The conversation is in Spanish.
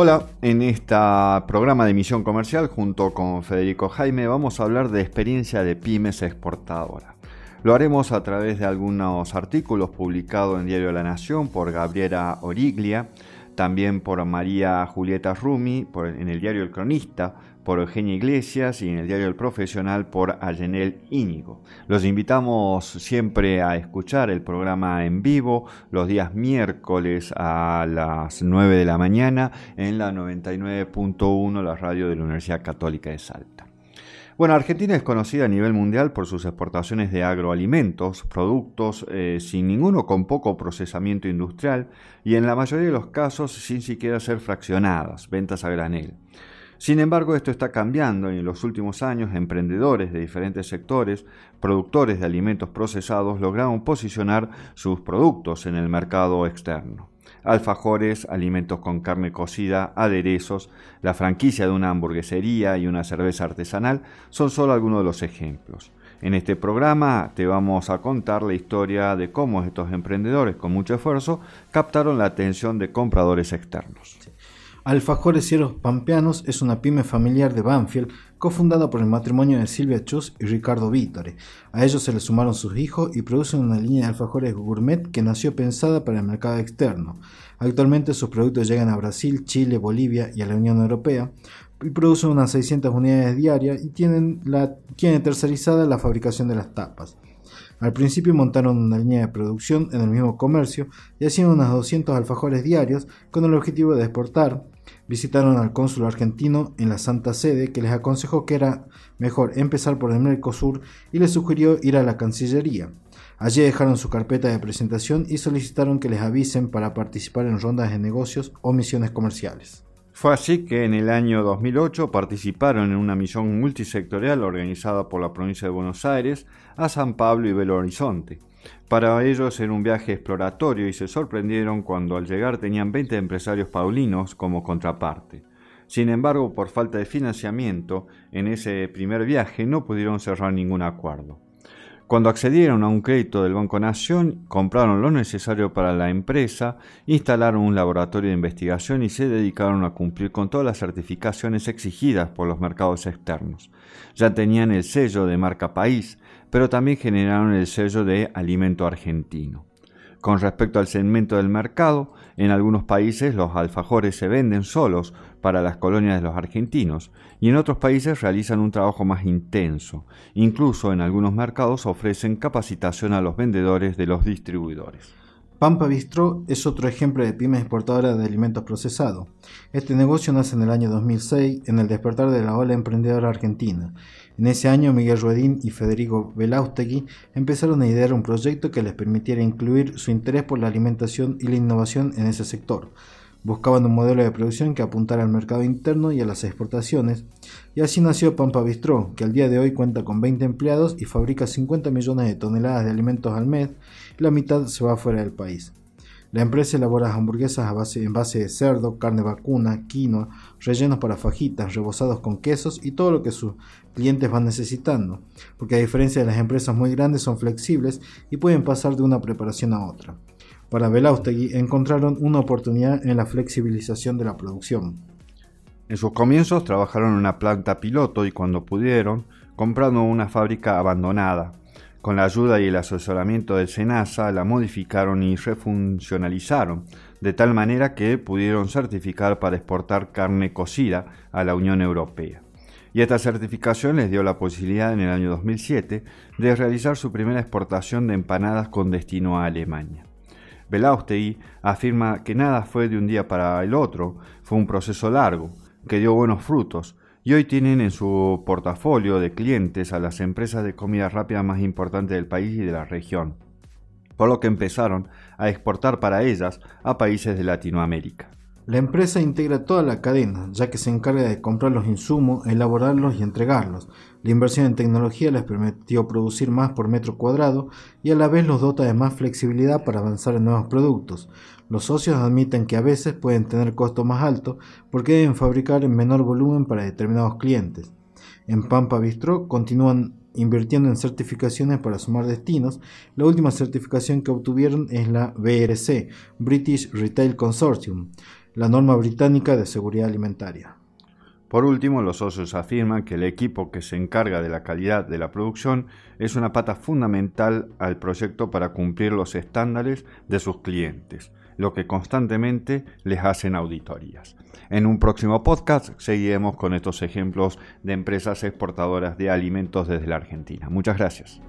Hola, en este programa de emisión comercial junto con Federico Jaime vamos a hablar de experiencia de pymes exportadoras. Lo haremos a través de algunos artículos publicados en Diario La Nación por Gabriela Origlia, también por María Julieta Rumi, en el diario El Cronista, por Eugenia Iglesias y en el diario El Profesional por Ayenel Íñigo. Los invitamos siempre a escuchar el programa en vivo los días miércoles a las 9 de la mañana en la 99.1, la radio de la Universidad Católica de Salta. Bueno, Argentina es conocida a nivel mundial por sus exportaciones de agroalimentos, productos eh, sin ninguno con poco procesamiento industrial y en la mayoría de los casos sin siquiera ser fraccionadas, ventas a granel. Sin embargo, esto está cambiando y en los últimos años emprendedores de diferentes sectores, productores de alimentos procesados, lograron posicionar sus productos en el mercado externo alfajores, alimentos con carne cocida, aderezos, la franquicia de una hamburguesería y una cerveza artesanal son solo algunos de los ejemplos. En este programa te vamos a contar la historia de cómo estos emprendedores con mucho esfuerzo captaron la atención de compradores externos. Alfajores Cielos Pampeanos es una pyme familiar de Banfield cofundada por el matrimonio de Silvia Chus y Ricardo Vítore. A ellos se le sumaron sus hijos y producen una línea de alfajores gourmet que nació pensada para el mercado externo. Actualmente sus productos llegan a Brasil, Chile, Bolivia y a la Unión Europea y producen unas 600 unidades diarias y tienen, la, tienen tercerizada la fabricación de las tapas. Al principio montaron una línea de producción en el mismo comercio y hacían unos 200 alfajores diarios con el objetivo de exportar visitaron al cónsul argentino en la Santa Sede que les aconsejó que era mejor empezar por el Mercosur y les sugirió ir a la Cancillería. Allí dejaron su carpeta de presentación y solicitaron que les avisen para participar en rondas de negocios o misiones comerciales. Fue así que en el año 2008 participaron en una misión multisectorial organizada por la provincia de Buenos Aires a San Pablo y Belo Horizonte. Para ellos era un viaje exploratorio y se sorprendieron cuando al llegar tenían 20 empresarios paulinos como contraparte. Sin embargo, por falta de financiamiento, en ese primer viaje no pudieron cerrar ningún acuerdo. Cuando accedieron a un crédito del Banco Nación, compraron lo necesario para la empresa, instalaron un laboratorio de investigación y se dedicaron a cumplir con todas las certificaciones exigidas por los mercados externos. Ya tenían el sello de marca país, pero también generaron el sello de alimento argentino. Con respecto al segmento del mercado, en algunos países los alfajores se venden solos para las colonias de los argentinos y en otros países realizan un trabajo más intenso. Incluso en algunos mercados ofrecen capacitación a los vendedores de los distribuidores. Pampa Bistro es otro ejemplo de pyme exportadora de alimentos procesados. Este negocio nace en el año 2006 en el despertar de la ola emprendedora argentina. En ese año Miguel Ruedín y Federico Belaustegui empezaron a idear un proyecto que les permitiera incluir su interés por la alimentación y la innovación en ese sector. Buscaban un modelo de producción que apuntara al mercado interno y a las exportaciones, y así nació Pampa Bistro, que al día de hoy cuenta con 20 empleados y fabrica 50 millones de toneladas de alimentos al mes, y la mitad se va fuera del país. La empresa elabora hamburguesas en base de cerdo, carne vacuna, quinoa, rellenos para fajitas, rebozados con quesos y todo lo que sus clientes van necesitando, porque a diferencia de las empresas muy grandes son flexibles y pueden pasar de una preparación a otra. Para Belaustegui encontraron una oportunidad en la flexibilización de la producción. En sus comienzos trabajaron en una planta piloto y cuando pudieron, compraron una fábrica abandonada. Con la ayuda y el asesoramiento del SENASA la modificaron y refuncionalizaron, de tal manera que pudieron certificar para exportar carne cocida a la Unión Europea. Y esta certificación les dio la posibilidad en el año 2007 de realizar su primera exportación de empanadas con destino a Alemania. Belaustegui afirma que nada fue de un día para el otro, fue un proceso largo, que dio buenos frutos, y hoy tienen en su portafolio de clientes a las empresas de comida rápida más importantes del país y de la región, por lo que empezaron a exportar para ellas a países de Latinoamérica. La empresa integra toda la cadena, ya que se encarga de comprar los insumos, elaborarlos y entregarlos. La inversión en tecnología les permitió producir más por metro cuadrado y a la vez los dota de más flexibilidad para avanzar en nuevos productos. Los socios admiten que a veces pueden tener costos más altos porque deben fabricar en menor volumen para determinados clientes. En Pampa Bistro continúan invirtiendo en certificaciones para sumar destinos. La última certificación que obtuvieron es la BRC, British Retail Consortium. La norma británica de seguridad alimentaria. Por último, los socios afirman que el equipo que se encarga de la calidad de la producción es una pata fundamental al proyecto para cumplir los estándares de sus clientes, lo que constantemente les hacen auditorías. En un próximo podcast seguiremos con estos ejemplos de empresas exportadoras de alimentos desde la Argentina. Muchas gracias.